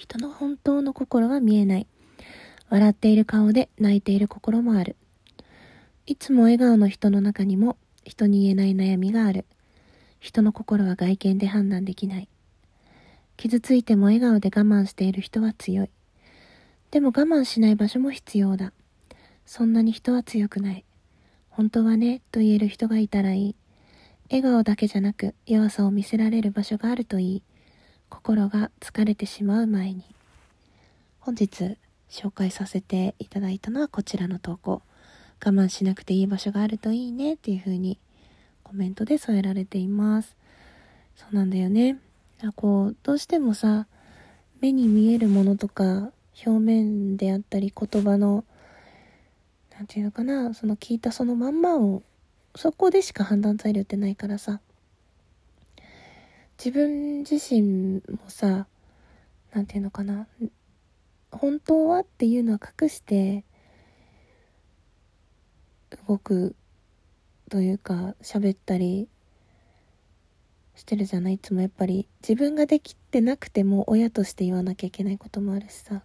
人の本当の心は見えない。笑っている顔で泣いている心もある。いつも笑顔の人の中にも人に言えない悩みがある。人の心は外見で判断できない。傷ついても笑顔で我慢している人は強い。でも我慢しない場所も必要だ。そんなに人は強くない。本当はね、と言える人がいたらいい。笑顔だけじゃなく弱さを見せられる場所があるといい。心が疲れてしまう前に。本日紹介させていただいたのはこちらの投稿。我慢しなくていい場所があるといいねっていう風にコメントで添えられています。そうなんだよね。こう、どうしてもさ、目に見えるものとか表面であったり言葉の何て言うのかなその聞いたそのまんまをそこでしか判断材料ってないからさ自分自身もさ何て言うのかな本当はっていうのは隠して動くというか喋ったりしてるじゃない？いつもやっぱり。自分ができてなくても親として言わなきゃいけないこともあるしさ。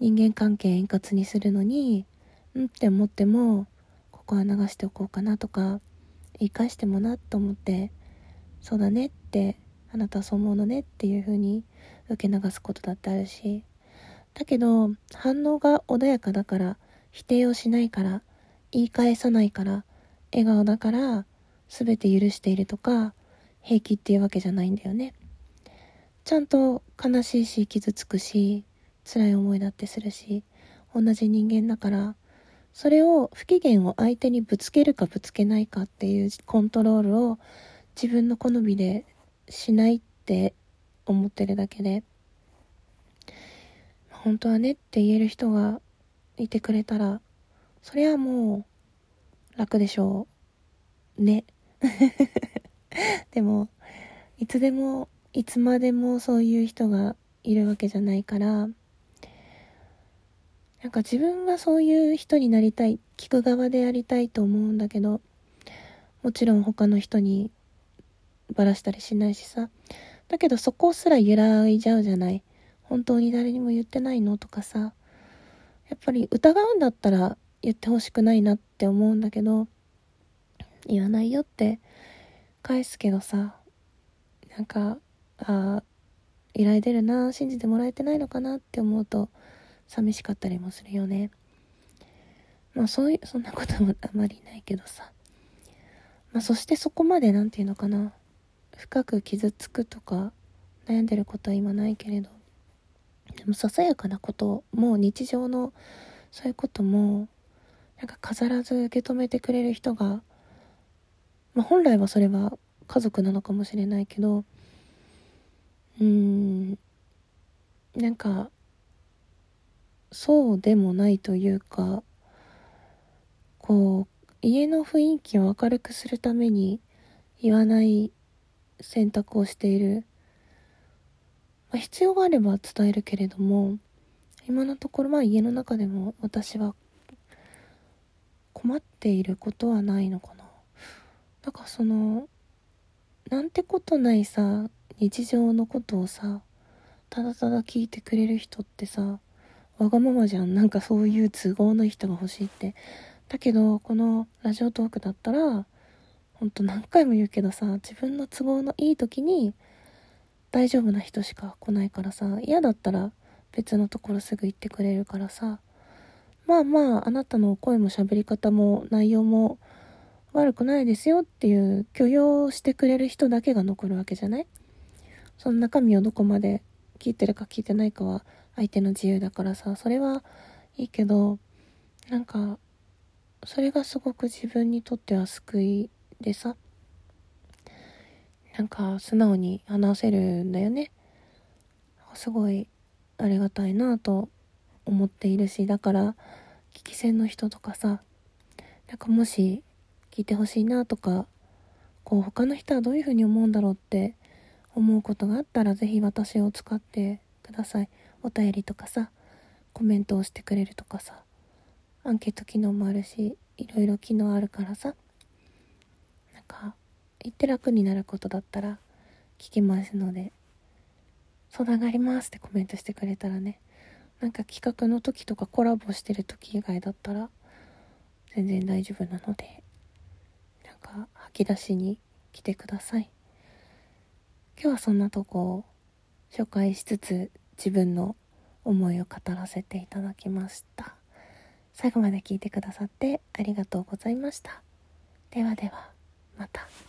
人間関係円滑にするのにうんって思ってもここは流しておこうかなとか言い返してもなと思ってそうだねってあなたはそう思うのねっていう風に受け流すことだってあるし。だけど反応が穏やかだから否定をしないから言い返さないから笑顔だから全て許しているとか平気っていうわけじゃないんだよね。ちゃんと悲しいし傷つくし辛い思いだってするし同じ人間だからそれを不機嫌を相手にぶつけるかぶつけないかっていうコントロールを自分の好みでしないって思ってるだけで本当はねって言える人がいてくれたらそれはもう楽でしょうね。でもいつでもいつまでもそういう人がいるわけじゃないからなんか自分はそういう人になりたい、聞く側でやりたいと思うんだけど、もちろん他の人にばらしたりしないしさ。だけどそこすら揺らいじゃうじゃない。本当に誰にも言ってないのとかさ。やっぱり疑うんだったら言ってほしくないなって思うんだけど、言わないよって返すけどさ、なんか、ああ、依頼出るな、信じてもらえてないのかなって思うと、寂しかったりもするよね。まあそういう、そんなこともあまりないけどさ。まあそしてそこまで何て言うのかな。深く傷つくとか悩んでることは今ないけれど。でもささやかなこともう日常のそういうこともなんか飾らず受け止めてくれる人が、まあ本来はそれは家族なのかもしれないけど、うーん、なんかそうでもないというかこう家の雰囲気を明るくするために言わない選択をしている、まあ、必要があれば伝えるけれども今のところは家の中でも私は困っていることはないのかなだからそのなんてことないさ日常のことをさただただ聞いてくれる人ってさわがままじゃん。なんかそういう都合の人が欲しいって。だけど、このラジオトークだったら、ほんと何回も言うけどさ、自分の都合のいい時に、大丈夫な人しか来ないからさ、嫌だったら別のところすぐ行ってくれるからさ、まあまあ、あなたの声も喋り方も内容も悪くないですよっていう許容してくれる人だけが残るわけじゃない？その中身をどこまで聞いてるか聞いてないかは相手の自由だからさそれはいいけどなんかそれがすごく自分にとっては救いでさ。なんか素直に話せるんだよね。すごいありがたいなと思っているしだから聞き戦の人とかさ。なんかもし聞いてほしいなとかこう他の人はどういうふうに思うんだろうって思うことがあったら是非私を使ってください。お便りとかさコメントをしてくれるとかさ。アンケート機能もあるしいろいろ機能あるからさ。か言って楽になることだったら聞きますので相談がありますってコメントしてくれたらねなんか企画の時とかコラボしてる時以外だったら全然大丈夫なのでなんか吐き出しに来てください。今日はそんなとこを紹介しつつ自分の思いを語らせていただきました。最後まで聞いてくださってありがとうございました。ではでは。また。